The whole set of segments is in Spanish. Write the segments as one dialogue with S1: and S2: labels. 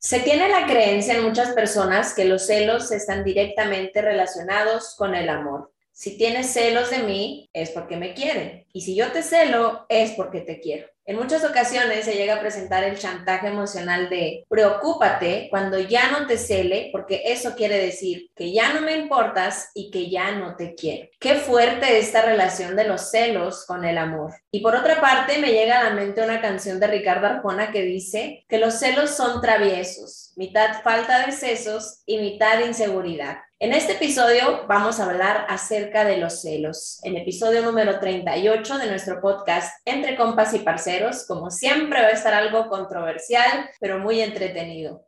S1: Se tiene la creencia en muchas personas que los celos están directamente relacionados con el amor. Si tienes celos de mí, es porque me quieren. Y si yo te celo, es porque te quiero. En muchas ocasiones se llega a presentar el chantaje emocional de preocúpate cuando ya no te cele, porque eso quiere decir que ya no me importas y que ya no te quiero. Qué fuerte esta relación de los celos con el amor. Y por otra parte, me llega a la mente una canción de Ricardo Arjona que dice que los celos son traviesos, mitad falta de sesos y mitad inseguridad. En este episodio vamos a hablar acerca de los celos, el episodio número 38 de nuestro podcast Entre Compas y Parceros. Como siempre va a estar algo controversial, pero muy entretenido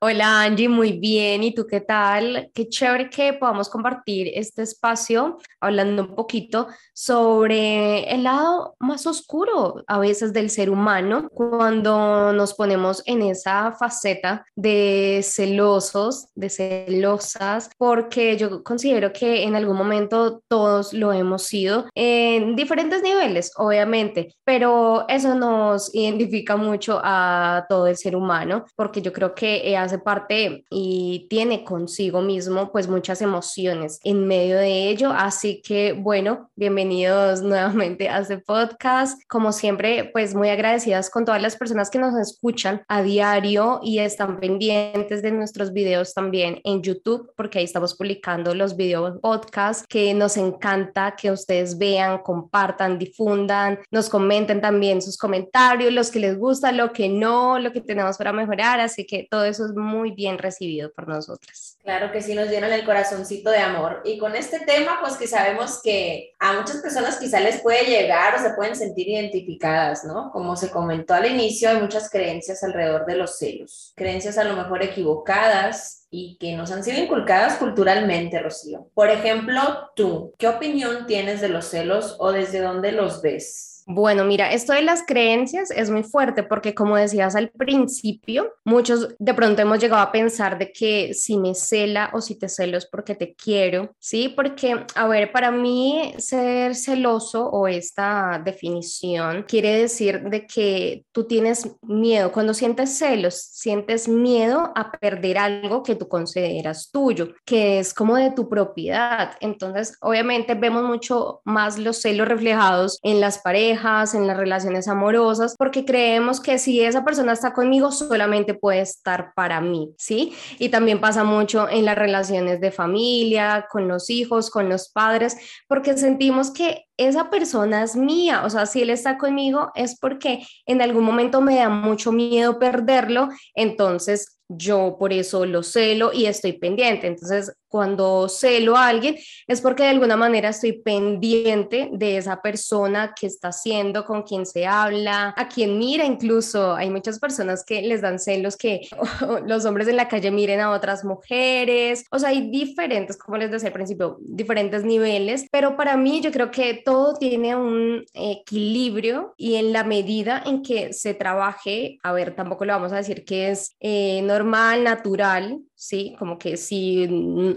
S2: Hola Angie, muy bien. ¿Y tú qué tal? Qué chévere que podamos compartir este espacio hablando un poquito sobre el lado más oscuro a veces del ser humano cuando nos ponemos en esa faceta de celosos, de celosas, porque yo considero que en algún momento todos lo hemos sido en diferentes niveles, obviamente, pero eso nos identifica mucho a todo el ser humano porque yo creo que hace parte y tiene consigo mismo pues muchas emociones en medio de ello. Así que bueno, bienvenidos nuevamente a este podcast. Como siempre, pues muy agradecidas con todas las personas que nos escuchan a diario y están pendientes de nuestros videos también en YouTube, porque ahí estamos publicando los videos podcast que nos encanta que ustedes vean, compartan, difundan, nos comenten también sus comentarios, los que les gusta, lo que no, lo que tenemos para mejorar. Así que todo eso es muy bien recibido por nosotras.
S1: Claro que sí, nos llenan el corazoncito de amor. Y con este tema, pues que sabemos que a muchas personas quizá les puede llegar o se pueden sentir identificadas, ¿no? Como se comentó al inicio, hay muchas creencias alrededor de los celos, creencias a lo mejor equivocadas, y que nos han sido inculcadas culturalmente, Rocío. Por ejemplo, tú, ¿qué opinión tienes de los celos o desde dónde los ves?
S2: Bueno, mira, esto de las creencias es muy fuerte porque como decías al principio, muchos de pronto hemos llegado a pensar de que si me cela o si te celo es porque te quiero, ¿sí? Porque, a ver, para mí ser celoso o esta definición quiere decir de que tú tienes miedo, cuando sientes celos, sientes miedo a perder algo que tú consideras tuyo, que es como de tu propiedad. Entonces, obviamente vemos mucho más los celos reflejados en las parejas, en las relaciones amorosas, porque creemos que si esa persona está conmigo solamente puede estar para mí, ¿sí? Y también pasa mucho en las relaciones de familia, con los hijos, con los padres, porque sentimos que esa persona es mía, o sea, si él está conmigo es porque en algún momento me da mucho miedo perderlo, entonces yo por eso lo celo y estoy pendiente. Entonces, cuando celo a alguien es porque de alguna manera estoy pendiente de esa persona que está haciendo, con quien se habla, a quien mira incluso. Hay muchas personas que les dan celos que los hombres en la calle miren a otras mujeres. O sea, hay diferentes, como les decía al principio, diferentes niveles, pero para mí yo creo que todo tiene un equilibrio y en la medida en que se trabaje, a ver, tampoco lo vamos a decir que es eh, normal, natural, ¿sí? Como que si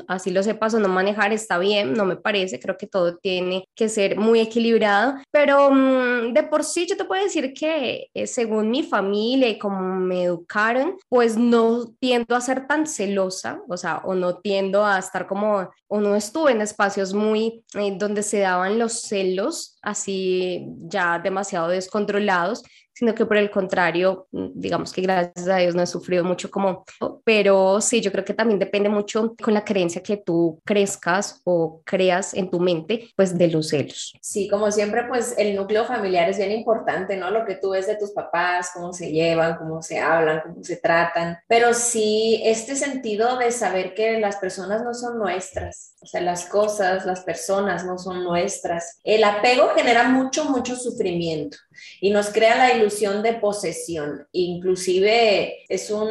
S2: así lo sepas o no manejar está bien, no me parece, creo que todo tiene que ser muy equilibrado, pero mm, de por sí yo te puedo decir que eh, según mi familia y como me educaron, pues no tiendo a ser tan celosa, o sea, o no tiendo a estar como, o no estuve en espacios muy eh, donde se daban los celos así ya demasiado descontrolados, sino que por el contrario, mm, digamos que gracias a Dios no he sufrido mucho como, pero sí, yo creo que también depende mucho con la creencia que tú crezcas o creas en tu mente, pues de los celos.
S1: Sí, como siempre, pues el núcleo familiar es bien importante, ¿no? Lo que tú ves de tus papás, cómo se llevan, cómo se hablan, cómo se tratan, pero sí este sentido de saber que las personas no son nuestras, o sea, las cosas, las personas no son nuestras. El apego genera mucho, mucho sufrimiento y nos crea la ilusión de posesión. Inclusive es un,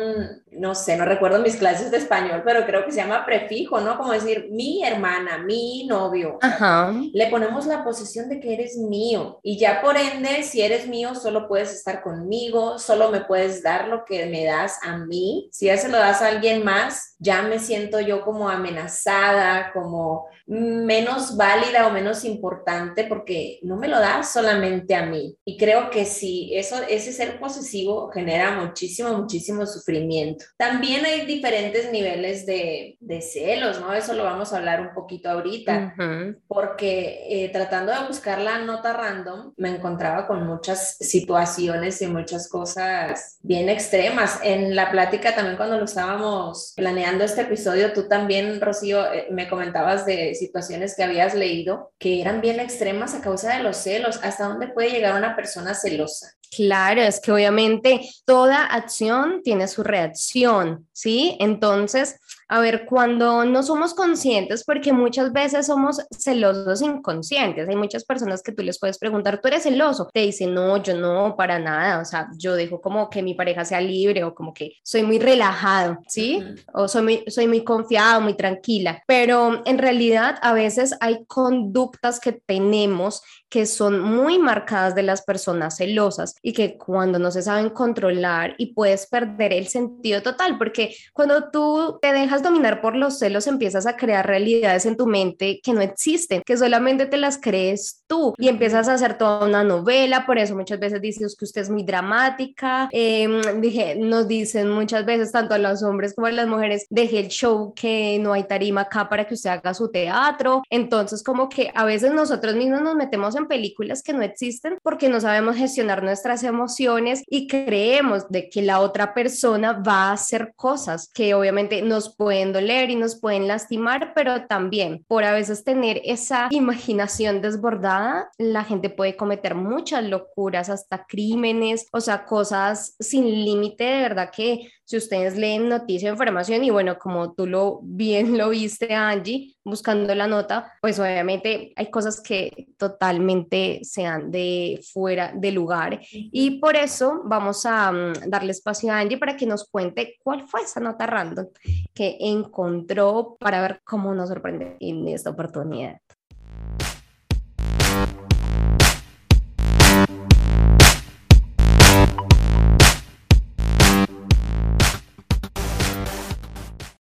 S1: no sé, no recuerdo mis clases es de español, pero creo que se llama prefijo, ¿no? Como decir mi hermana, mi novio.
S2: Ajá.
S1: Le ponemos la posesión de que eres mío y ya por ende, si eres mío, solo puedes estar conmigo, solo me puedes dar lo que me das a mí. Si ya se lo das a alguien más, ya me siento yo como amenazada, como menos válida o menos importante porque no me lo das solamente a mí. Y creo que sí, eso, ese ser posesivo genera muchísimo, muchísimo sufrimiento. También hay diferentes niveles de, de celos, ¿no? Eso lo vamos a hablar un poquito ahorita, porque eh, tratando de buscar la nota random, me encontraba con muchas situaciones y muchas cosas bien extremas. En la plática también cuando lo estábamos planeando este episodio, tú también, Rocío, eh, me comentabas de situaciones que habías leído que eran bien extremas a causa de los celos. ¿Hasta dónde puede llegar una persona celosa?
S2: Claro, es que obviamente toda acción tiene su reacción, ¿sí? Entonces, a ver, cuando no somos conscientes, porque muchas veces somos celosos inconscientes, hay muchas personas que tú les puedes preguntar, ¿tú eres celoso? Te dicen, no, yo no, para nada, o sea, yo dejo como que mi pareja sea libre o como que soy muy relajado, ¿sí? O soy muy, soy muy confiado, muy tranquila, pero en realidad a veces hay conductas que tenemos que son muy marcadas de las personas celosas y que cuando no se saben controlar y puedes perder el sentido total, porque cuando tú te dejas dominar por los celos empiezas a crear realidades en tu mente que no existen, que solamente te las crees tú y empiezas a hacer toda una novela, por eso muchas veces dices que usted es muy dramática, em, dije, nos dicen muchas veces tanto a los hombres como a las mujeres, deje el show que no hay tarima acá para que usted haga su teatro, entonces como que a veces nosotros mismos nos metemos en películas que no existen porque no sabemos gestionar nuestras emociones y creemos de que la otra persona va a hacer cosas que obviamente nos pueden doler y nos pueden lastimar, pero también por a veces tener esa imaginación desbordada, la gente puede cometer muchas locuras, hasta crímenes, o sea, cosas sin límite, de verdad que si ustedes leen noticia o información y bueno, como tú lo bien lo viste Angie, buscando la nota, pues obviamente hay cosas que totalmente sean de fuera de lugar y por eso vamos a mm, darle espacio a Angie para que nos cuente cuál fue esa nota random que encontró para ver cómo nos sorprende en esta oportunidad.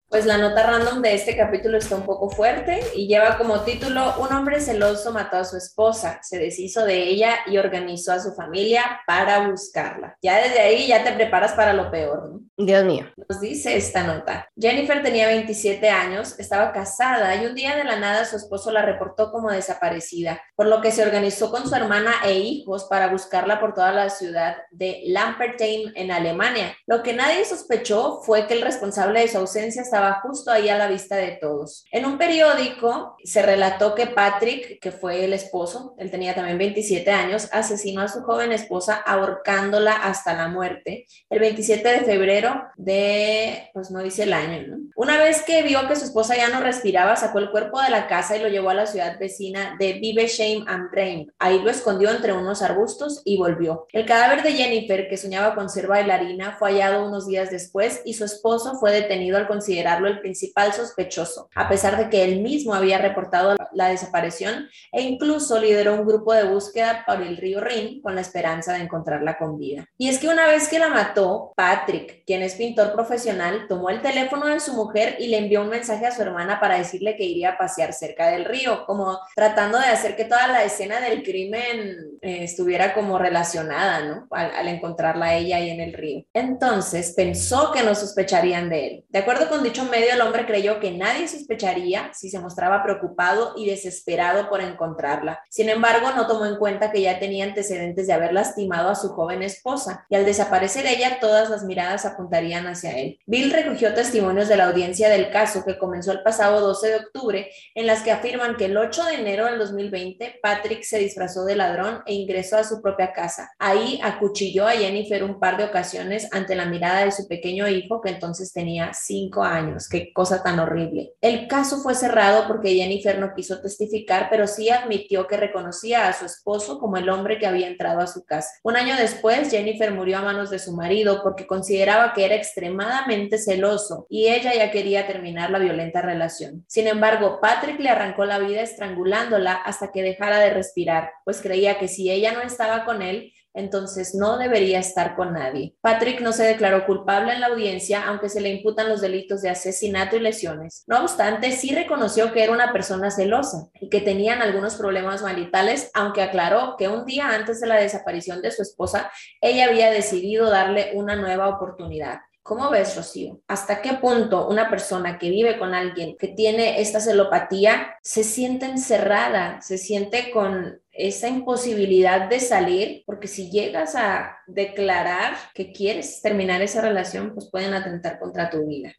S1: Pues la nota random de este capítulo está un poco fuerte y lleva como título Un hombre celoso mató a su esposa, se deshizo de ella y organizó a su familia para buscarla. Ya desde ahí ya te preparas para lo peor, ¿no?
S2: Dios mío.
S1: Nos dice esta nota. Jennifer tenía 27 años, estaba casada y un día de la nada su esposo la reportó como desaparecida, por lo que se organizó con su hermana e hijos para buscarla por toda la ciudad de Lampertheim en Alemania. Lo que nadie sospechó fue que el responsable de su ausencia estaba justo ahí a la vista de todos. En un periódico se relató que Patrick, que fue el esposo, él tenía también 27 años, asesinó a su joven esposa ahorcándola hasta la muerte el 27 de febrero de, pues no dice el año, ¿no? Una vez que vio que su esposa ya no respiraba, sacó el cuerpo de la casa y lo llevó a la ciudad vecina de Vivesheim am Rhein. Ahí lo escondió entre unos arbustos y volvió. El cadáver de Jennifer, que soñaba con ser bailarina, fue hallado unos días después y su esposo fue detenido al considerar el principal sospechoso, a pesar de que él mismo había reportado la desaparición e incluso lideró un grupo de búsqueda por el río Rin con la esperanza de encontrarla con vida. Y es que una vez que la mató, Patrick, quien es pintor profesional, tomó el teléfono de su mujer y le envió un mensaje a su hermana para decirle que iría a pasear cerca del río, como tratando de hacer que toda la escena del crimen eh, estuviera como relacionada, ¿no? Al, encontrarla ella ahí en el río. Entonces pensó que no sospecharían de él. De acuerdo con dicho medio, el hombre creyó que nadie sospecharía si se mostraba preocupado y desesperado por encontrarla. Sin embargo, no tomó en cuenta que ya tenía antecedentes de haber lastimado a su joven esposa, y al desaparecer ella, todas las miradas apuntarían hacia él. Bill recogió testimonios de la audiencia del caso que comenzó el pasado 12 de octubre, en las que afirman que el 8 de enero del 2020, Patrick se disfrazó de ladrón e ingresó a su propia casa. Ahí acuchilló a Jennifer un par de ocasiones ante la mirada de su pequeño hijo, que entonces tenía cinco años. años. Qué cosa tan horrible. El caso fue cerrado porque Jennifer no quiso testificar, pero sí admitió que reconocía a su esposo como el hombre que había entrado a su casa. Un año después, Jennifer murió a manos de su marido porque consideraba que era extremadamente celoso y ella ya quería terminar la violenta relación. Sin embargo, Patrick le arrancó la vida estrangulándola hasta que dejara de respirar, pues creía que si ella no estaba con él, entonces no debería estar con nadie. Patrick no se declaró culpable en la audiencia, aunque se le imputan los delitos de asesinato y lesiones. No obstante, sí reconoció que era una persona celosa y que tenían algunos problemas maritales, aunque aclaró que un día antes de la desaparición de su esposa, ella había decidido darle una nueva oportunidad. ¿Cómo ves, Rocío? ¿Hasta qué punto una persona que vive con alguien que tiene esta celopatía se siente encerrada, se siente con esa imposibilidad de salir, porque si llegas a declarar que quieres terminar esa relación, pues pueden atentar contra tu vida.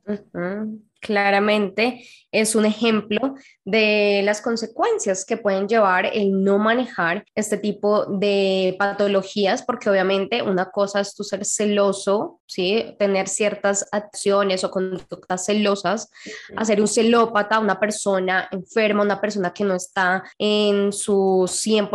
S2: Claramente es un ejemplo de las consecuencias que pueden llevar el no manejar este tipo de patologías, porque obviamente una cosa es tu ser celoso, ¿sí? tener ciertas acciones o conductas celosas, hacer un celópata, una persona enferma, una persona que no está en su 100%,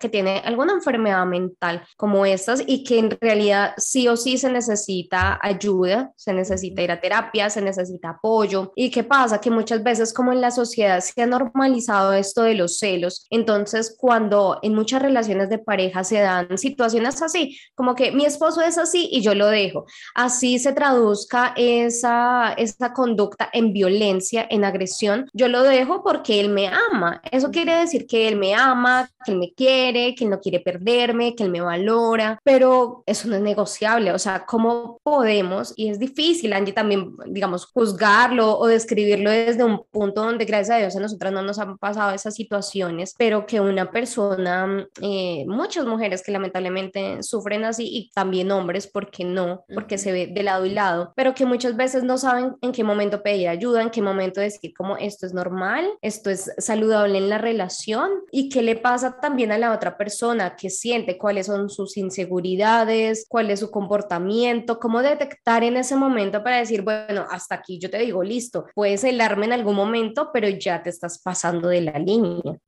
S2: que tiene alguna enfermedad mental como estas y que en realidad sí o sí se necesita ayuda, se necesita ir a terapia, se necesita apoyo. ¿Y qué pasa? Que muchas veces como en la sociedad se ha normalizado esto de los celos, entonces cuando en muchas relaciones de pareja se dan situaciones así, como que mi esposo es así y yo lo dejo, así se traduzca esa, esa conducta en violencia, en agresión, yo lo dejo porque él me ama. Eso quiere decir que él me ama, que él me quiere, que él no quiere perderme, que él me valora, pero eso no es negociable, o sea, ¿cómo podemos? Y es difícil, Angie, también, digamos, juzgarlo o describirlo desde un punto donde gracias a Dios a nosotras no nos han pasado esas situaciones, pero que una persona, eh, muchas mujeres que lamentablemente sufren así y también hombres, porque no? Porque se ve de lado y lado, pero que muchas veces no saben en qué momento pedir ayuda, en qué momento decir como esto es normal, esto es saludable en la relación y qué le pasa también a la otra persona que siente cuáles son sus inseguridades, cuál es su comportamiento, cómo detectar en ese momento para decir, bueno, hasta aquí yo te digo, listo, puedes helarme en algún momento, pero ya te estás pasando de la línea.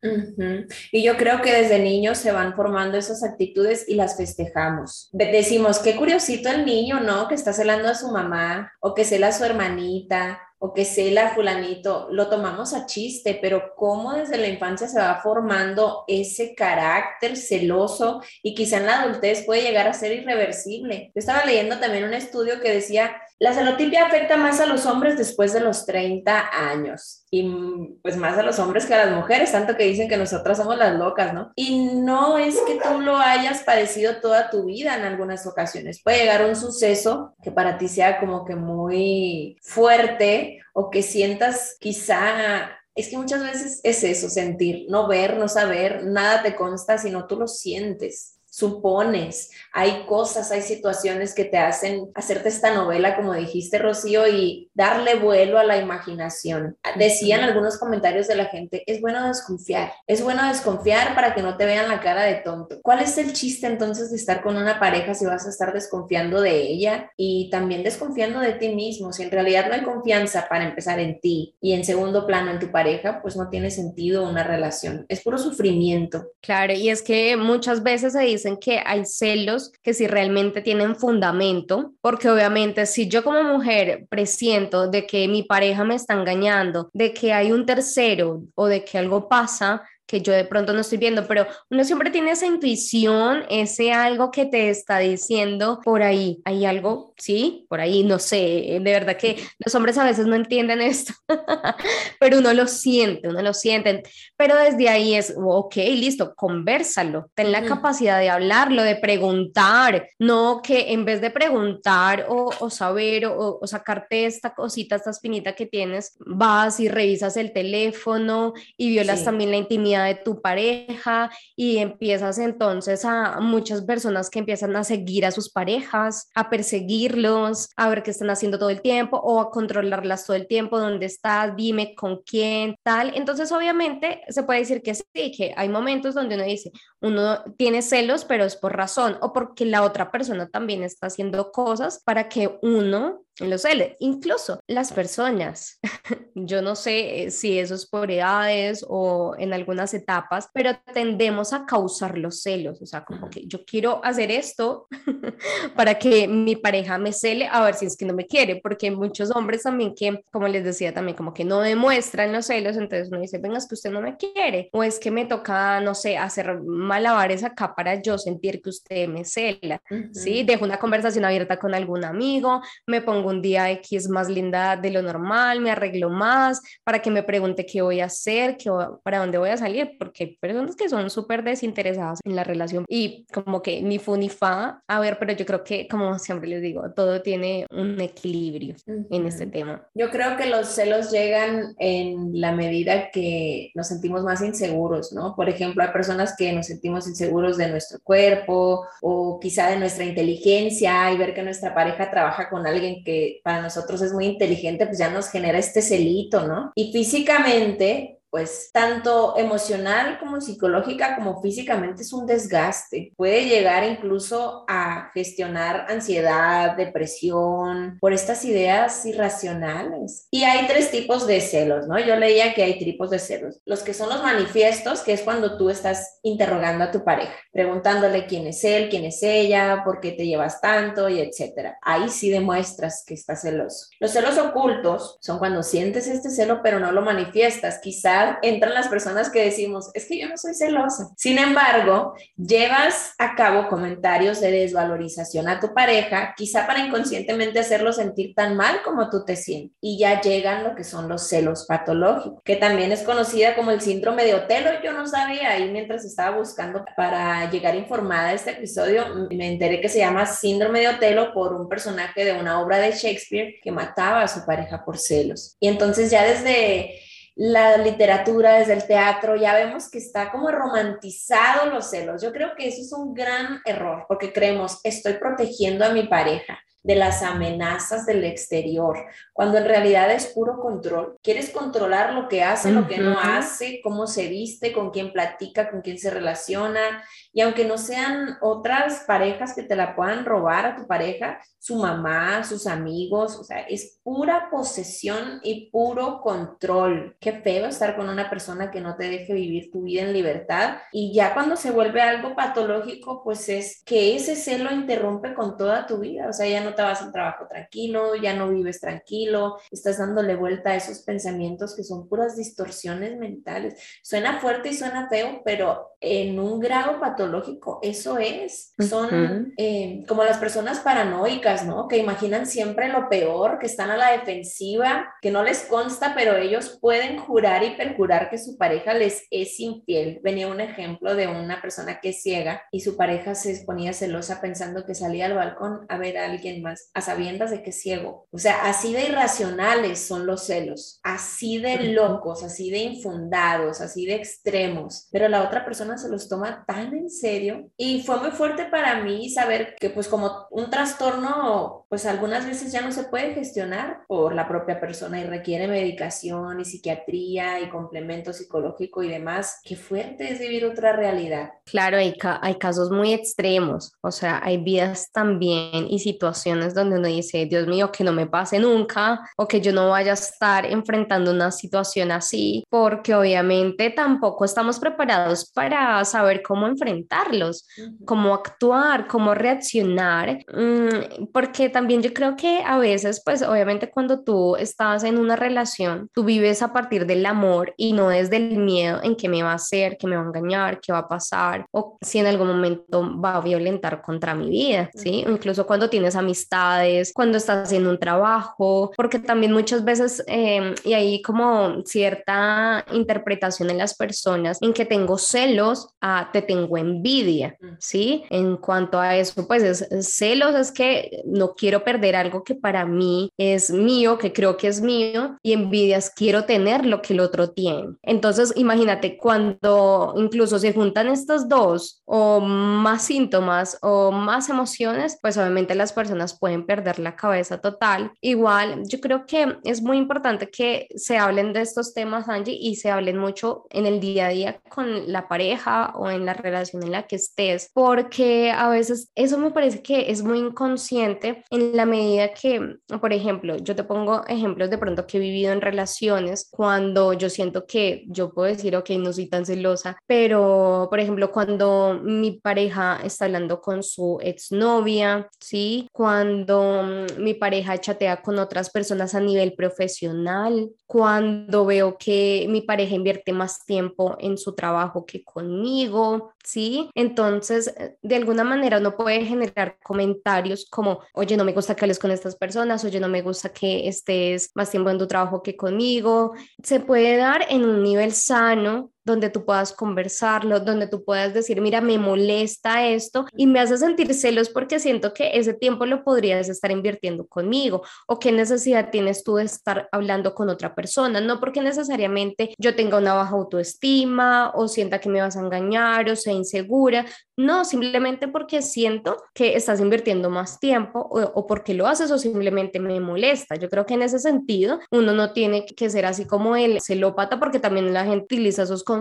S1: Y yo creo que desde niños se van formando esas actitudes y las festejamos. Decimos, qué curiosito el niño, ¿no? Que está celando a su mamá o que cela a su hermanita o que cela fulanito, lo tomamos a chiste, pero cómo desde la infancia se va formando ese carácter celoso y quizá en la adultez puede llegar a ser irreversible. Yo estaba leyendo también un estudio que decía, la celotipia afecta más a los hombres después de los 30 años y pues más a los hombres que a las mujeres, tanto que dicen que nosotras somos las locas, ¿no? Y no es que tú lo hayas padecido toda tu vida en algunas ocasiones. Puede llegar un suceso que para ti sea como que muy fuerte o que sientas quizá es que muchas veces es eso, sentir, no ver, no saber, nada te consta, sino tú lo sientes supones, hay cosas, hay situaciones que te hacen hacerte esta novela, como dijiste, Rocío, y darle vuelo a la imaginación. Decían algunos comentarios de la gente, es bueno desconfiar, es bueno desconfiar para que no te vean la cara de tonto. ¿Cuál es el chiste entonces de estar con una pareja si vas a estar desconfiando de ella y también desconfiando de ti mismo? Si en realidad no hay confianza para empezar en ti y en segundo plano en tu pareja, pues no tiene sentido una relación, es puro sufrimiento.
S2: Claro, y es que muchas veces se dice que hay celos que si realmente tienen fundamento, porque obviamente si yo como mujer presiento de que mi pareja me está engañando, de que hay un tercero o de que algo pasa, que yo de pronto no estoy viendo, pero uno siempre tiene esa intuición, ese algo que te está diciendo por ahí, hay algo, sí, por ahí, no sé, de verdad que los hombres a veces no entienden esto, pero uno lo siente, uno lo siente, pero desde ahí es, ok, listo, conversalo, ten la capacidad de hablarlo, de preguntar, no que en vez de preguntar o, o saber o, o, sacarte esta cosita, esta espinita que tienes, vas y revisas el teléfono y violas también la intimidad de tu pareja y empiezas entonces a muchas personas que empiezan a seguir a sus parejas, a perseguirlos, a ver qué están haciendo todo el tiempo o a controlarlas todo el tiempo, dónde estás, dime con quién, tal. Entonces obviamente se puede decir que sí, que hay momentos donde uno dice, uno tiene celos, pero es por razón o porque la otra persona también está haciendo cosas para que uno en los celos. Incluso las personas, yo no sé eh, si eso es por edades o en algunas etapas, pero tendemos a causar los celos, o sea, como que yo quiero hacer esto para que mi pareja me cele a ver si es que no me quiere, porque muchos hombres también que, como les decía también, como que no demuestran los celos, entonces uno dice, venga, es que usted no me quiere, o es que me toca, no sé, hacer malabares acá para yo sentir que usted me cela, ¿sí? Dejo una conversación abierta con algún amigo, me pongo un día X más linda de lo normal, me arreglo más para que me pregunte qué voy a hacer, qué, para dónde voy a salir, porque hay personas que son súper desinteresadas en la relación y como que ni fu ni fa, a ver, pero yo creo que como siempre les digo, todo tiene un equilibrio en este tema.
S1: Yo creo que los celos llegan en la medida que nos sentimos más inseguros, ¿no? Por ejemplo, hay personas que nos sentimos inseguros de nuestro cuerpo o quizá de nuestra inteligencia y ver que nuestra pareja trabaja con alguien que para nosotros es muy inteligente, pues ya nos genera este celito, ¿no? Y físicamente pues tanto emocional como psicológica como físicamente es un desgaste. Puede llegar incluso a gestionar ansiedad, depresión, por estas ideas irracionales. Y hay tres tipos de celos, ¿no? Yo leía que hay tipos de celos. Los que son los manifiestos, que es cuando tú estás interrogando a tu pareja, preguntándole quién es él, quién es ella, por qué te llevas tanto y etcétera. Ahí sí demuestras que estás celoso. Los celos ocultos son cuando sientes este celo pero no lo manifiestas. Quizás entran las personas que decimos, es que yo no soy celosa. Sin embargo, llevas a cabo comentarios de desvalorización a tu pareja, quizá para inconscientemente hacerlo sentir tan mal como tú te sientes. Y ya llegan lo que son los celos patológicos, que también es conocida como el síndrome de Otelo. Yo no sabía ahí mientras estaba buscando para llegar informada a este episodio, me enteré que se llama síndrome de Otelo por un personaje de una obra de Shakespeare que mataba a su pareja por celos. Y entonces ya desde la literatura, desde el teatro, ya vemos que está como romantizado los celos. Yo creo que eso es un gran error porque creemos, estoy protegiendo a mi pareja de las amenazas del exterior, cuando en realidad es puro control. Quieres controlar lo que hace, lo que no hace, cómo se viste, con quién platica, con quién se relaciona. Y aunque no sean otras parejas que te la puedan robar a tu pareja, su mamá, sus amigos, o sea, es pura posesión y puro control. Qué feo estar con una persona que no te deje vivir tu vida en libertad. Y ya cuando se vuelve algo patológico, pues es que ese celo interrumpe con toda tu vida. O sea, ya no te vas al trabajo tranquilo, ya no vives tranquilo, estás dándole vuelta a esos pensamientos que son puras distorsiones mentales. Suena fuerte y suena feo, pero en un grado patológico eso es. Son eh, como las personas paranoicas ¿no? Que imaginan siempre lo peor, que están a la defensiva, que no les consta, pero ellos pueden jurar y perjurar que su pareja les es infiel. Venía un ejemplo de una persona que es ciega y su pareja se ponía celosa pensando que salía al balcón a ver a alguien más, a sabiendas de que es ciego. O sea, así de irracionales son los celos, así de locos, así de infundados, así de extremos, pero la otra persona se los toma tan en serio. Y fue muy fuerte para mí saber que pues como un trastorno pues algunas veces ya no se puede gestionar por la propia persona y requiere medicación y psiquiatría y complemento psicológico y demás. Qué fuerte es vivir otra realidad.
S2: Claro, hay, hay casos muy extremos, o sea, hay vidas también y situaciones donde uno dice, Dios mío, que no me pase nunca o que yo no vaya a estar enfrentando una situación así, porque obviamente tampoco estamos preparados para saber cómo enfrentarlos, cómo actuar, cómo reaccionar. Mm, porque también yo creo que a veces, pues obviamente cuando tú estás en una relación, tú vives a partir del amor y no desde el miedo en qué me va a hacer, qué me va a engañar, qué va a pasar o si en algún momento va a violentar contra mi vida, ¿sí? incluso cuando tienes amistades, cuando estás haciendo un trabajo, porque también muchas veces, em, y hay como cierta interpretación en las personas en que tengo celos, a te tengo envidia, ¿sí? En cuanto a eso, pues es, celos es que no quiero perder algo que para mí es mío, que creo que es mío, y envidias, quiero tener lo que el otro tiene. Entonces, imagínate cuando incluso se juntan estos dos o más síntomas o más emociones, pues obviamente las personas pueden perder la cabeza total. Igual, yo creo que es muy importante que se hablen de estos temas, Angie, y se hablen mucho en el día a día con la pareja o en la relación en la que estés, porque a veces eso me parece que es muy inconsciente en en la medida que, por ejemplo, yo te pongo ejemplos de pronto que he vivido en relaciones cuando yo siento que yo puedo decir, ok, no soy tan celosa, pero, por ejemplo, cuando mi pareja está hablando con su exnovia, ¿sí? Cuando mm, mi pareja chatea con otras personas a nivel profesional, cuando veo que mi pareja invierte más tiempo en su trabajo que conmigo, ¿sí? Entonces, de alguna manera uno puede generar comentarios como, oye, no me gusta que hables con estas personas, oye, no me gusta que estés más tiempo en tu trabajo que conmigo. Se puede dar en un nivel sano donde tú puedas conversarlo, donde tú puedas decir, mira, me molesta esto y me hace sentir celos porque siento que ese tiempo lo podrías estar invirtiendo conmigo o qué necesidad tienes tú de estar hablando con otra persona, no porque necesariamente yo tenga una baja autoestima o sienta que me vas a engañar o sea insegura, no, simplemente porque siento que estás invirtiendo más tiempo o, porque lo haces o simplemente me molesta. Yo creo que en ese sentido uno no tiene que ser así como el celópata porque también la gente utiliza esos conceptos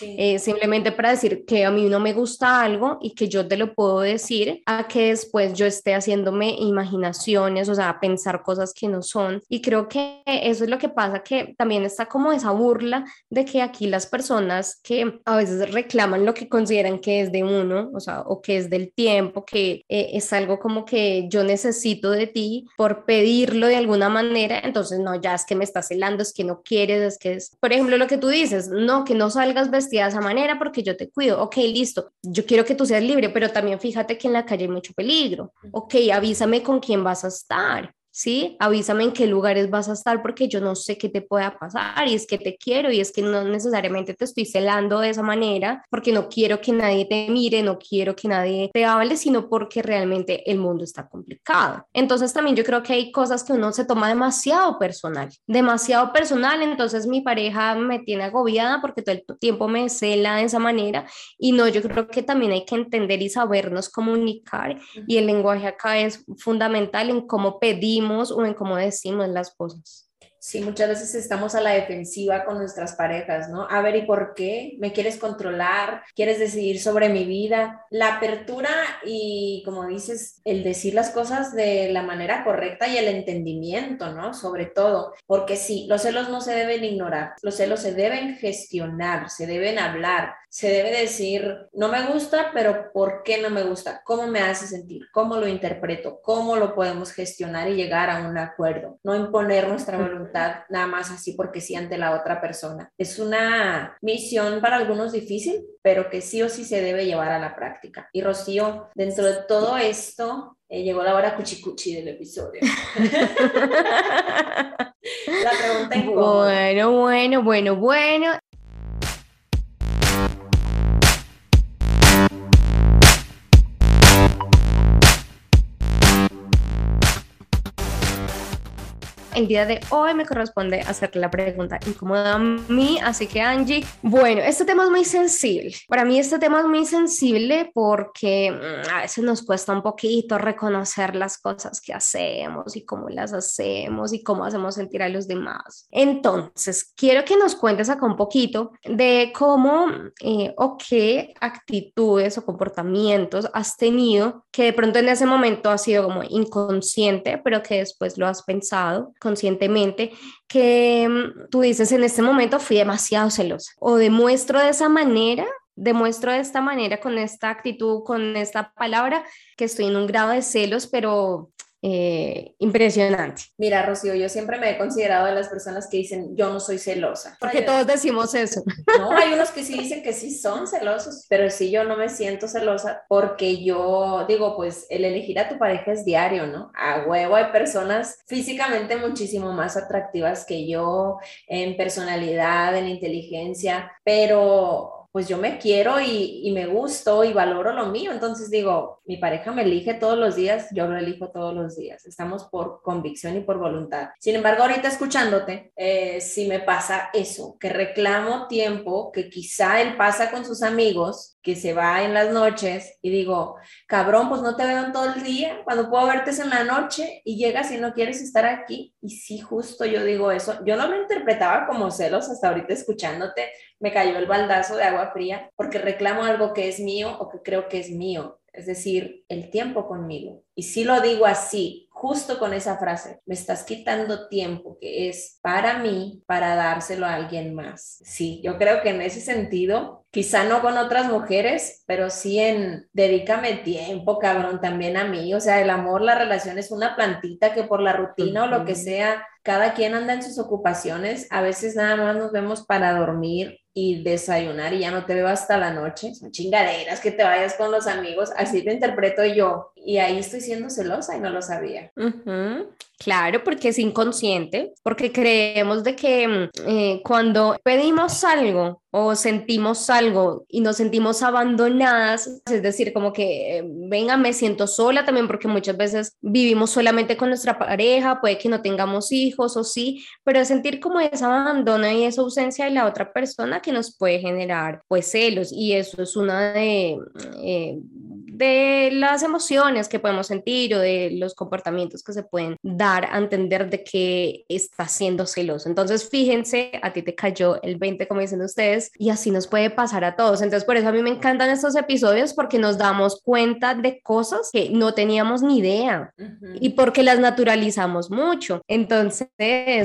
S2: eh, simplemente para decir que a mí no me gusta algo y que yo te lo puedo decir a que después yo esté haciéndome imaginaciones, o sea, pensar cosas que no son. Y creo que eso es lo que pasa, que también está como esa burla de que aquí las personas que a veces reclaman lo que consideran que es de uno, o sea, o que es del tiempo, que eh, es algo como que yo necesito de ti por pedirlo de alguna manera, entonces no, ya es que me estás celando, es que no quieres, es que es, por ejemplo, lo que tú dices, no, que no salgas vestida de esa manera porque yo te cuido, ok, listo, yo quiero que tú seas libre, pero también fíjate que en la calle hay mucho peligro, ok, avísame con quién vas a estar, ¿sí? Avísame en qué lugares vas a estar porque yo no sé qué te pueda pasar y es que te quiero y es que no necesariamente te estoy celando de esa manera porque no quiero que nadie te mire, no quiero que nadie te hable, sino porque realmente el mundo está complicado. Entonces también yo creo que hay cosas que uno se toma demasiado personal, demasiado personal, entonces mi pareja me tiene agobiada porque todo el tiempo me cela de esa manera y no, yo creo que también hay que entender y sabernos comunicar y el lenguaje acá es fundamental en cómo pedimos o en cómo decimos las cosas.
S1: Sí, muchas veces estamos a la defensiva con nuestras parejas, ¿no? A ver, ¿y por qué? ¿Me quieres controlar? ¿Quieres decidir sobre mi vida? La apertura y, como dices, el decir las cosas de la manera correcta y el entendimiento, ¿no? Sobre todo, porque sí, los celos no se deben ignorar, los celos se deben gestionar, se deben hablar, se debe decir, no me gusta, pero ¿por qué no me gusta? ¿Cómo me hace sentir? ¿Cómo lo interpreto? ¿Cómo lo podemos gestionar y llegar a un acuerdo? No imponer nuestra voluntad nada más así porque sí ante la otra persona. Es una misión para algunos difícil, pero que sí o sí se debe llevar a la práctica. Y Rocío, dentro de todo esto, eh, llegó la hora cuchicuchi del episodio. la pregunta
S2: Bueno, bueno, bueno, bueno. El día de hoy me corresponde hacer la pregunta incómoda a mí, así que Angie, bueno, este tema es muy sensible. Para mí este tema es muy sensible porque mm, a veces nos cuesta un poquito reconocer las cosas que hacemos y cómo las hacemos y cómo hacemos sentir a los demás. Entonces, quiero que nos cuentes acá un poquito de cómo eh, o qué actitudes o comportamientos has tenido que de pronto en ese momento ha sido como inconsciente, pero que después lo has pensado conscientemente que mm, tú dices, en este momento fui demasiado celosa o demuestro de esa manera demuestro de esta manera, con esta actitud, con esta palabra, que estoy en un grado de celos, pero eh, impresionante.
S1: Mira, Rocío, yo siempre me he considerado de las personas que dicen yo no soy celosa.
S2: Porque todos decimos eso.
S1: No, hay unos que sí dicen que sí son celosos, pero sí yo no me siento celosa porque yo digo, pues el elegir a tu pareja es diario, ¿no? A huevo hay personas físicamente muchísimo más atractivas que yo en personalidad, en inteligencia, pero pues yo me quiero y, me gusto y valoro lo mío. Entonces digo, mi pareja me elige todos los días, yo lo elijo todos los días. Estamos por convicción y por voluntad. Sin embargo, ahorita escuchándote, eh, si me pasa eso, que reclamo tiempo que quizá él pasa con sus amigos, que se va en las noches y digo, cabrón, pues no te veo en todo el día, cuando puedo verte es en la noche y llegas y no quieres estar aquí. Y sí, justo yo digo eso. Yo no lo interpretaba como celos hasta ahorita escuchándote, me cayó el baldazo de agua fría porque reclamo algo que es mío o que creo que es mío. es decir, el tiempo conmigo. Y si lo digo así, justo con esa frase, me estás quitando tiempo que es para mí, para dárselo a alguien más. Sí, yo creo que en ese sentido, quizá no con otras mujeres, pero sí en dedícame tiempo, cabrón, también a mí. O sea, el amor, la relación es una plantita que por la rutina o lo que sea, cada quien anda en sus ocupaciones. A veces nada más nos vemos para dormir y desayunar y ya no te veo hasta la noche. Son chingaderas que te vayas con los amigos. Así te interpreto yo. Y ahí estoy siendo celosa y no lo sabía.
S2: Claro, porque es inconsciente, porque creemos de que mm, eh, cuando pedimos algo o sentimos algo y nos sentimos abandonadas, es decir, como que, eh, venga, me siento sola también, porque muchas veces vivimos solamente con nuestra pareja, puede que no tengamos hijos o sí, pero sentir como ese abandono y esa ausencia de la otra persona que nos puede generar pues celos y eso es una de... Eh, de las emociones que podemos sentir o de los comportamientos que se pueden dar a entender de que está siendo celoso. Entonces, fíjense, a ti te cayó el 20, como dicen ustedes, y así nos puede pasar a todos. Entonces, por eso a mí me encantan estos episodios porque nos damos cuenta de cosas que no teníamos ni idea y porque las naturalizamos mucho. Entonces,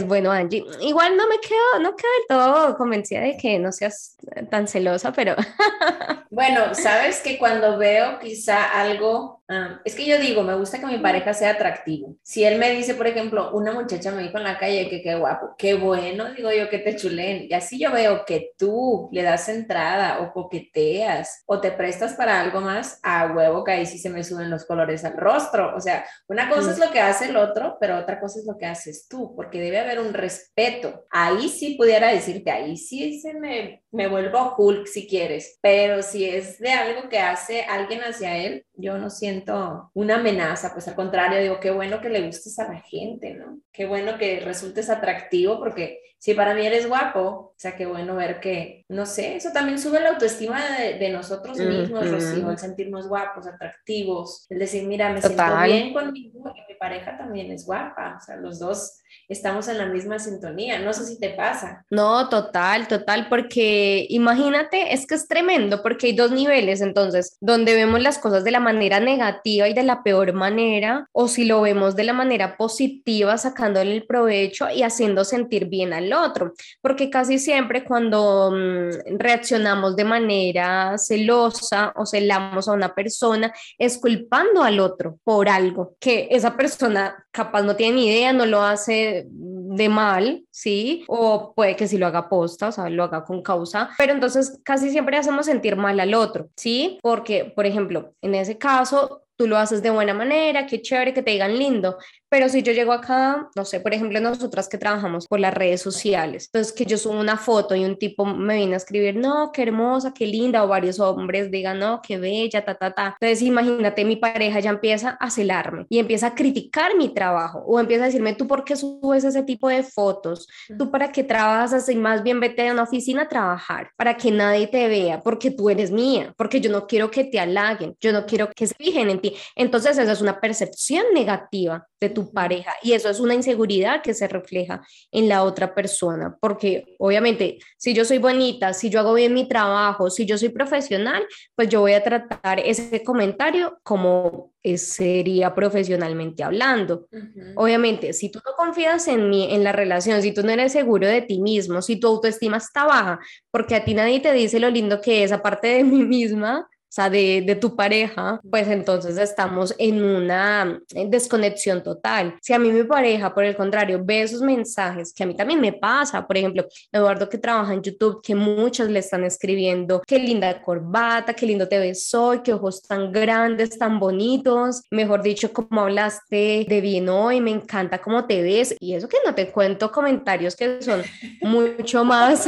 S2: bueno, Angie, igual no me quedo, no quedo del todo convencida de que no seas tan celosa, pero...
S1: bueno, sabes que cuando veo que algo, es que yo digo, me gusta que mi pareja sea atractivo. Si él me dice, por ejemplo, una muchacha me dijo en la calle que qué guapo, qué bueno, digo yo que te chulen. Y así yo veo que tú le das entrada o coqueteas o te prestas para algo más, a huevo que ahí sí se me suben los colores al rostro. O sea, una cosa es lo que hace el otro, pero otra cosa es lo que haces tú, porque debe haber un respeto. Ahí sí pudiera decirte, ahí sí se me, me vuelvo Hulk si quieres, pero si es de algo que hace alguien hacia él, yo no siento una amenaza, pues al contrario, digo, qué bueno que le gustes a la gente, ¿no? Qué bueno que resultes atractivo, porque si para mí eres guapo, o sea, qué bueno ver que, no sé, eso también sube la autoestima de, nosotros mismos, Rocío, el sentirnos guapos, atractivos, el decir, mira, me siento bien conmigo y mi pareja también es guapa, o sea, los dos estamos en la misma sintonía. No sé si te pasa.
S2: No, total, total, porque imagínate, es que es tremendo, porque hay dos niveles, entonces, donde vemos las cosas de la manera negativa y de la peor manera, o si lo vemos de la manera positiva, sacándole el provecho y haciendo sentir bien al otro, porque casi siempre cuando mm, reaccionamos de manera celosa o celamos a una persona, es culpando al otro por algo que esa persona capaz no tiene ni idea, no lo hace de mal, ¿sí? O puede que sí lo haga posta, o sea, lo haga con causa, pero entonces casi siempre hacemos sentir mal al otro, ¿sí? Porque, por ejemplo, en ese caso, tú lo haces de buena manera, qué chévere que te digan lindo, pero si yo llego acá, no sé, por ejemplo, nosotras que trabajamos por las redes sociales, entonces que yo subo una foto y un tipo me viene a escribir, no, qué hermosa, qué linda, o varios hombres digan, no, qué bella, ta, ta, ta. Entonces imagínate, mi pareja ya empieza a celarme y empieza a criticar mi trabajo o empieza a decirme, tú por qué subes ese tipo de fotos, tú para qué trabajas así, más bien vete a una oficina a trabajar, para que nadie te vea, porque tú eres mía, porque yo no quiero que te halaguen, yo no quiero que se fijen en ti. Entonces esa es una percepción negativa de tu pareja. Y eso es una inseguridad que se refleja en la otra persona, porque obviamente si yo soy bonita, si yo hago bien mi trabajo, si yo soy profesional, pues yo voy a tratar ese comentario como sería profesionalmente hablando. Obviamente, si tú no confías en mí, en la relación, si tú no eres seguro de ti mismo, si tu autoestima está baja, porque a ti nadie te dice lo lindo que es, aparte de mí misma, sea, de, de, tu pareja, pues entonces estamos en una desconexión total. Si a mí mi pareja, por el contrario, ve esos mensajes, que a mí también me pasa, por ejemplo, Eduardo que trabaja en YouTube, que muchos le están escribiendo, qué linda corbata, qué lindo te ves hoy, qué ojos tan grandes, tan bonitos, mejor dicho, como hablaste de bien hoy, me encanta cómo te ves, y eso que no te cuento comentarios que son mucho más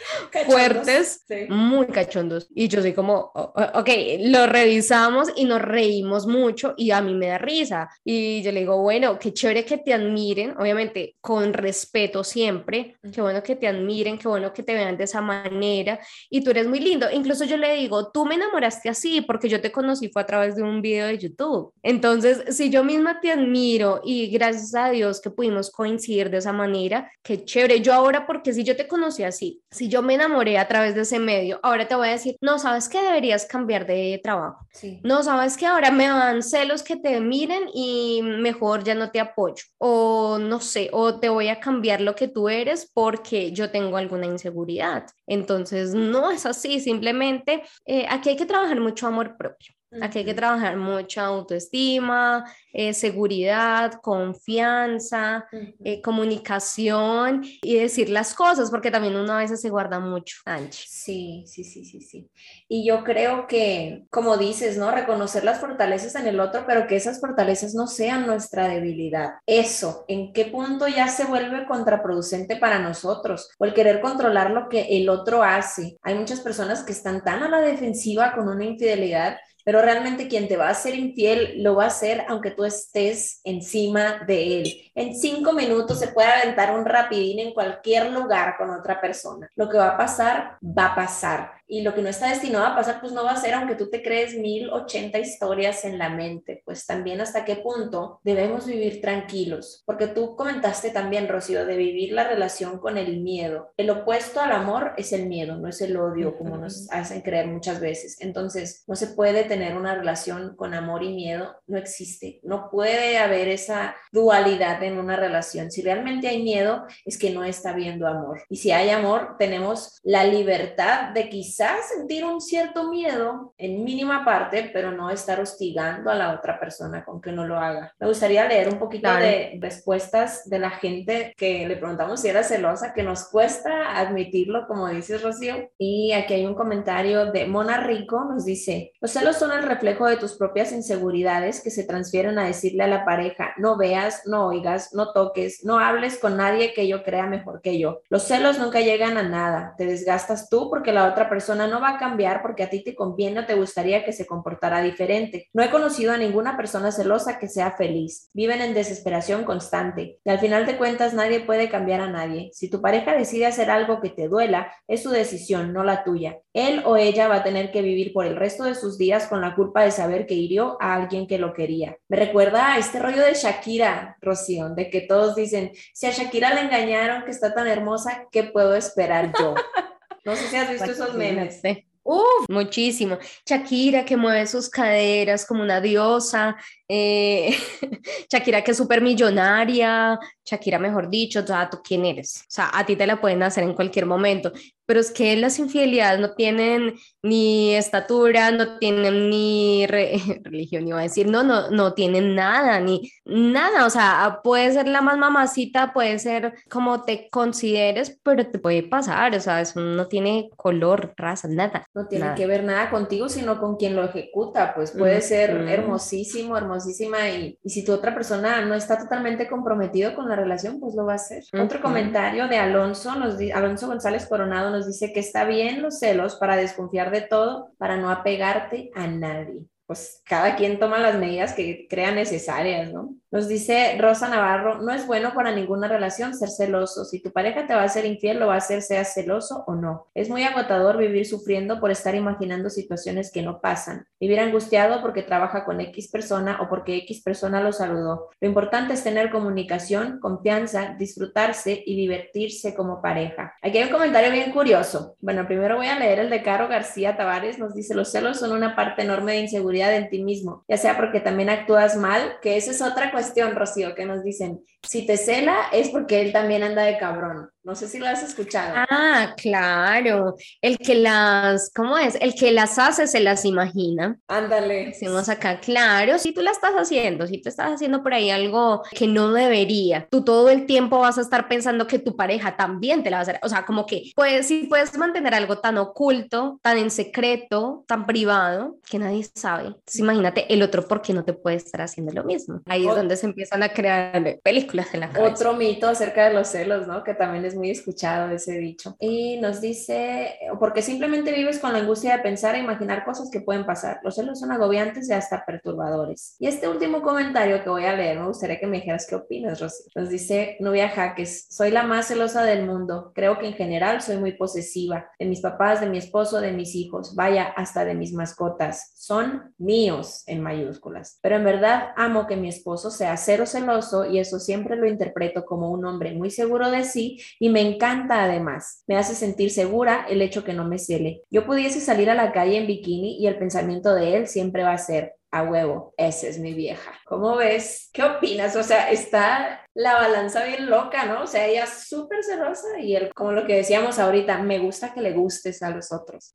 S2: fuertes, muy cachondos. Y yo soy como, ok, lo revisamos y nos reímos mucho y a mí me da risa. Y yo le digo, bueno, qué chévere que te admiren, obviamente con respeto siempre, qué bueno que te admiren, qué bueno que te vean de esa manera y tú eres muy lindo. Incluso yo le digo, tú me enamoraste así porque yo te conocí fue a través de un video de YouTube. Entonces, si yo misma te admiro y gracias a Dios que pudimos coincidir de esa manera, qué chévere. Yo ahora, porque si yo te conocí así, si yo me enamoré a través de ese medio, ahora te voy a decir, no, sabes que deberías cambiar de trabajo.
S1: Sí.
S2: No, sabes que ahora me dan celos que te miren y mejor ya no te apoyo. O no sé, o te voy a cambiar lo que tú eres porque yo tengo alguna inseguridad. Entonces, no es así, simplemente eh, aquí hay que trabajar mucho amor propio. Aquí hay que trabajar mucha autoestima, eh, seguridad, confianza, eh, comunicación y decir las cosas, porque también uno a veces se guarda mucho, Anche.
S1: Sí, sí, sí, sí, sí. Y yo creo que, como dices, ¿no? Reconocer las fortalezas en el otro, pero que esas fortalezas no sean nuestra debilidad. Eso, ¿en qué punto ya se vuelve contraproducente para nosotros? O el querer controlar lo que el otro hace. Hay muchas personas que están tan a la defensiva con una infidelidad pero realmente quien te va a ser infiel lo va a hacer aunque tú estés encima de él. En cinco minutos se puede aventar un rapidín en cualquier lugar con otra persona. Lo que va a pasar, va a pasar y lo que no está destinado a pasar, pues no va a ser, aunque tú te crees mil ochenta historias en la mente, pues también hasta qué punto debemos vivir tranquilos, porque tú comentaste también, Rocío, de vivir la relación con el miedo. El opuesto al amor es el miedo, no es el odio, como nos hacen creer muchas veces. Entonces, no se puede tener una relación con amor y miedo, no existe, no puede haber esa dualidad en una relación. Si realmente hay miedo, es que no está habiendo amor. Y si hay amor, tenemos la libertad de quizás sentir un cierto miedo en mínima parte, pero no estar hostigando a la otra persona con que no lo haga. Me gustaría leer un poquito de respuestas de la gente que le preguntamos si era celosa, que nos cuesta admitirlo, como dices Rocío. Y aquí hay un comentario de Mona Rico, nos dice, los celos son el reflejo de tus propias inseguridades que se transfieren a decirle a la pareja, no veas, no oigas, no toques, no hables con nadie que yo crea mejor que yo. Los celos nunca llegan a nada, te desgastas tú porque la otra persona no va a cambiar porque a ti te conviene o te gustaría que se comportara diferente. No he conocido a ninguna persona celosa que sea feliz. Viven en desesperación constante y al final de cuentas nadie puede cambiar a nadie. Si tu pareja decide hacer algo que te duela, es su decisión, no la tuya. Él o ella va a tener que vivir por el resto de sus días con la culpa de saber que hirió a alguien que lo quería. Me recuerda a este rollo de Shakira, Rocío, de que todos dicen, si a Shakira le engañaron que está tan hermosa, ¿qué puedo esperar yo? No sé si has visto esos memes.
S2: Uf, muchísimo. Shakira que mueve sus caderas como una diosa, eh, Shakira que es súper millonaria, Shakira mejor dicho, sea, ¿tú quién eres? O sea, a ti te la pueden hacer en cualquier momento, pero es que las infidelidades no tienen ni estatura, no tienen ni religión, iba a decir, no, no, no tienen nada, ni nada, o sea, puede ser la más mamacita, puede ser como te consideres, pero te puede pasar, o sea, eso no tiene color, raza, nada.
S1: No tiene que ver nada contigo, sino con quien lo ejecuta, pues puede ser hermosísimo, hermosísima, y, y, si tu otra persona no está totalmente comprometido con la relación, pues lo va a hacer. Otro comentario de Alonso, nos Alonso González Coronado nos dice que está bien los celos para desconfiar de todo, para no apegarte a nadie. Pues cada quien toma las medidas que crea necesarias, ¿no? Nos dice Rosa Navarro, no es bueno para ninguna relación ser celoso. Si tu pareja te va a ser infiel, lo va a hacer sea celoso o no. Es muy agotador vivir sufriendo por estar imaginando situaciones que no pasan. Vivir angustiado porque trabaja con X persona o porque X persona lo saludó. Lo importante es tener comunicación, confianza, disfrutarse y divertirse como pareja. Aquí hay un comentario bien curioso. Bueno, primero voy a leer el de Caro García Tavares. Nos dice, los celos son una parte enorme de inseguridad en ti mismo, ya sea porque también actúas mal, que esa es otra cuestión, Rocío, que nos dicen, si te cela es porque él también anda de cabrón. No sé si lo has escuchado.
S2: Ah, claro. El que las, ¿cómo es? El que las hace se las imagina.
S1: Ándale.
S2: Decimos acá, claro, si tú la estás haciendo, si tú estás haciendo por ahí algo que no debería, tú todo el tiempo vas a estar pensando que tu pareja también te la va a hacer. O sea, como que, pues, si puedes mantener algo tan oculto, tan en secreto, tan privado, que nadie sabe. Entonces, imagínate el otro, ¿por qué no te puede estar haciendo lo mismo? Ahí es donde se empiezan a crear películas en la cabeza.
S1: Otro mito acerca de los celos, ¿no? Que también es muy escuchado ese dicho. Y nos dice, porque simplemente vives con la angustia de pensar e imaginar cosas que pueden pasar. Los celos son agobiantes y hasta perturbadores. Y este último comentario que voy a leer, me gustaría que me dijeras qué opinas, Rosy. Nos dice Nubia Jaques, soy la más celosa del mundo. Creo que en general soy muy posesiva. De mis papás, de mi esposo, de mis hijos, vaya, hasta de mis mascotas. Son míos en mayúsculas. Pero en verdad amo que mi esposo sea cero celoso y eso siempre lo interpreto como un hombre muy seguro de sí y me encanta además. Me hace sentir segura el hecho que no me cele. Yo pudiese salir a la calle en bikini y el pensamiento de él siempre va a ser, a huevo, esa es mi vieja. ¿Cómo ves? ¿Qué opinas? O sea, está la balanza bien loca, ¿no? O sea, ella es súper celosa y él, como lo que decíamos ahorita, me gusta que le gustes a los otros.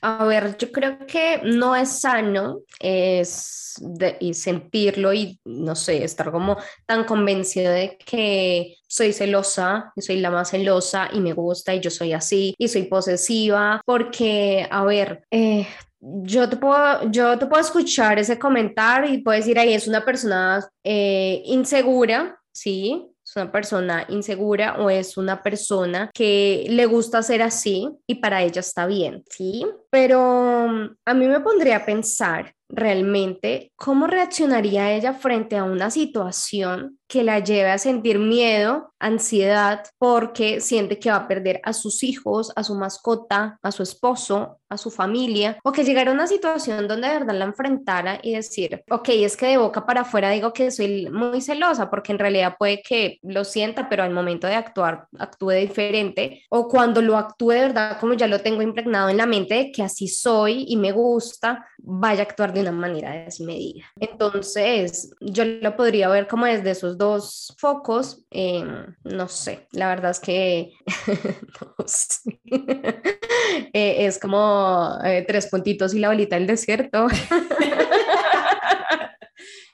S2: A ver, yo creo que no es sano es sentirlo y, no sé, estar como tan convencido de que soy celosa, y soy la más celosa y me gusta y yo soy así y soy posesiva, porque, a ver, eh, yo te puedo, yo te puedo escuchar ese comentario y puedo decir, ahí es una persona eh, insegura, ¿sí? Es una persona insegura o es una persona que le gusta ser así y para ella está bien, ¿sí? Pero mm, a mí me pondría a pensar realmente cómo reaccionaría ella frente a una situación que la lleve a sentir miedo, ansiedad, porque siente que va a perder a sus hijos, a su mascota, a su esposo, a su familia, o que llegara a una situación donde de verdad la enfrentara y decir, ok, es que de boca para afuera digo que soy muy celosa, porque en realidad puede que lo sienta, pero al momento de actuar actúe diferente, o cuando lo actúe de verdad, como ya lo tengo impregnado en la mente de que así soy y me gusta, vaya a actuar de una manera desmedida. Entonces, yo lo podría ver como desde esos dos focos, em, no sé, la verdad es que eh, es como eh, tres puntitos y la bolita del desierto.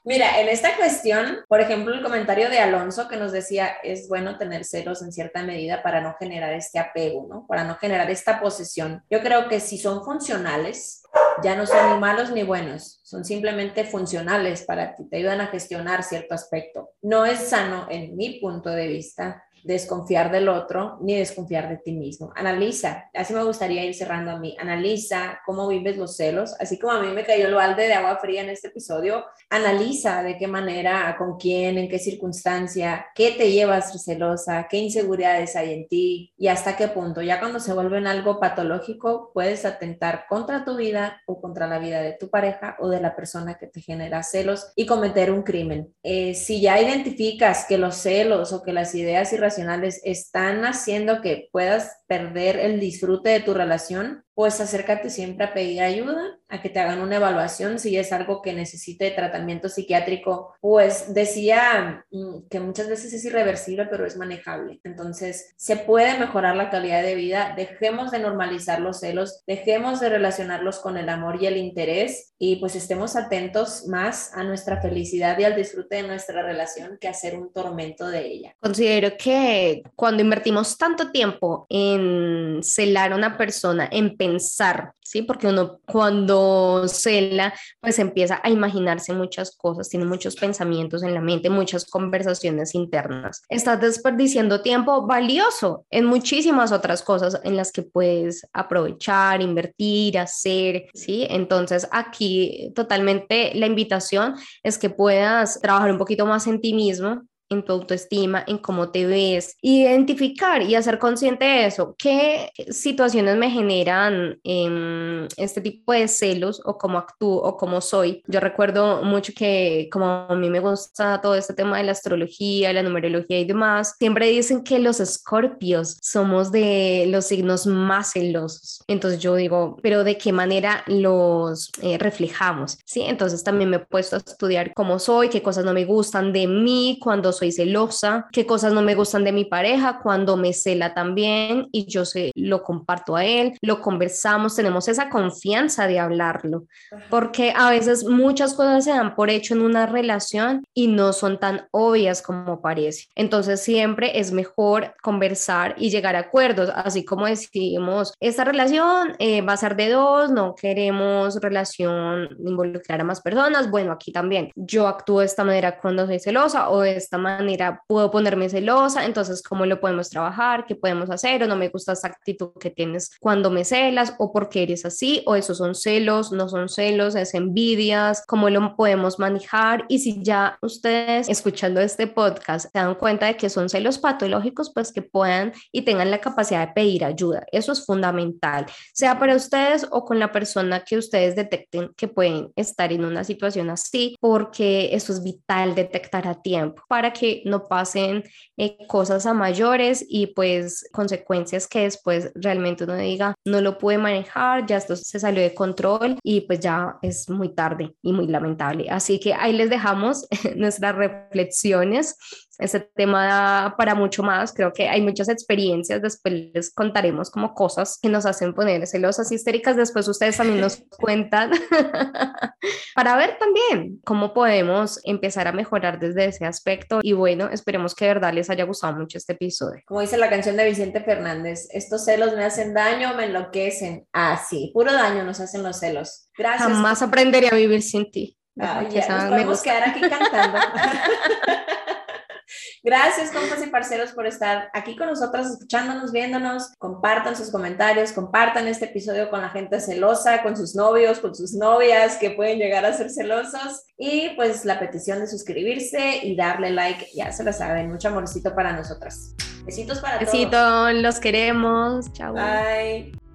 S1: Mira, en esta cuestión, por ejemplo, el comentario de Alonso que nos decía, es bueno tener celos en cierta medida para no generar este apego, ¿no? Para no generar esta posesión. Yo creo que si son funcionales, ya no son ni malos ni buenos, son simplemente funcionales para ti, te ayudan a gestionar cierto aspecto. No es sano, en mi punto de vista, desconfiar del otro ni desconfiar de ti mismo. Analiza, así me gustaría ir cerrando a mí, analiza cómo vives los celos, así como a mí me cayó el balde de agua fría en este episodio, analiza de qué manera, con quién, en qué circunstancia, qué te llevas celosa, qué inseguridades hay en ti y hasta qué punto. Ya cuando se vuelven algo patológico, puedes atentar contra tu vida o contra la vida de tu pareja o de la persona que te genera celos y cometer un crimen. Eh, si ya identificas que los celos o que las ideas irracionales están haciendo que puedas perder el disfrute de tu relación, pues acércate siempre a pedir ayuda, a que te hagan una evaluación si es algo que necesite tratamiento psiquiátrico. Pues decía mm, que muchas veces es irreversible, pero es manejable. Entonces, se puede mejorar la calidad de vida. Dejemos de normalizar los celos, dejemos de relacionarlos con el amor y el interés y pues estemos atentos más a nuestra felicidad y al disfrute de nuestra relación que hacer un tormento de ella.
S2: Considero que cuando invertimos tanto tiempo en celar a una persona, en pensar, ¿sí? Porque uno cuando cela, pues empieza a imaginarse muchas cosas, tiene muchos pensamientos en la mente, muchas conversaciones internas. Estás desperdiciando tiempo valioso en muchísimas otras cosas en las que puedes aprovechar, invertir, hacer, ¿sí? Entonces aquí totalmente la invitación es que puedas trabajar un poquito más en ti mismo, en tu autoestima, en cómo te ves, identificar y hacer consciente de eso. ¿Qué situaciones me generan en este tipo de celos o cómo actúo o cómo soy? Yo recuerdo mucho que como a mí me gusta todo este tema de la astrología, la numerología y demás, siempre dicen que los escorpios somos de los signos más celosos. Entonces yo digo, pero ¿de qué manera los eh, reflejamos? Sí, entonces también me he puesto a estudiar cómo soy, qué cosas no me gustan de mí cuando soy celosa, qué cosas no me gustan de mi pareja, cuando me cela también y yo se lo comparto a él, lo conversamos, tenemos esa confianza de hablarlo, porque a veces muchas cosas se dan por hecho en una relación y no son tan obvias como parece. Entonces siempre es mejor conversar y llegar a acuerdos, así como decimos, esta relación eh, va a ser de dos, no queremos relación involucrar a más personas, bueno, aquí también. Yo actúo de esta manera cuando soy celosa o de esta manera puedo ponerme celosa, entonces cómo lo podemos trabajar, qué podemos hacer o no me gusta esa actitud que tienes cuando me celas o porque eres así o esos son celos, no son celos, es envidias, cómo lo podemos manejar y si ya ustedes escuchando este podcast se dan cuenta de que son celos patológicos, pues que puedan y tengan la capacidad de pedir ayuda. Eso es fundamental, sea para ustedes o con la persona que ustedes detecten que pueden estar en una situación así, porque eso es vital detectar a tiempo. Para que no pasen eh, cosas a mayores y pues consecuencias que después realmente uno diga no lo pude manejar, ya esto se salió de control y pues ya es muy tarde y muy lamentable. Así que ahí les dejamos nuestras reflexiones ese tema da para mucho más, creo que hay muchas experiencias, después les contaremos como cosas que nos hacen poner celosas histéricas, después ustedes también nos cuentan para ver también cómo podemos empezar a mejorar desde ese aspecto y bueno, esperemos que de verdad les haya gustado mucho este episodio.
S1: Como dice la canción de Vicente Fernández, estos celos me hacen daño, me enloquecen. Ah, sí, puro daño nos hacen los celos. Gracias.
S2: Jamás aprendería a vivir sin ti.
S1: Ay, ya, nos podemos quedar aquí cantando. Gracias, compas y parceros, por estar aquí con nosotros, escuchándonos, viéndonos. Compartan sus comentarios, compartan este episodio con la gente celosa, con sus novios, con sus novias que pueden llegar a ser celosos. Y pues la petición de suscribirse y darle like, ya se lo saben. Mucho amorcito para nosotras. Besitos para todos.
S2: Besitos, los queremos. Chao.
S1: Bye.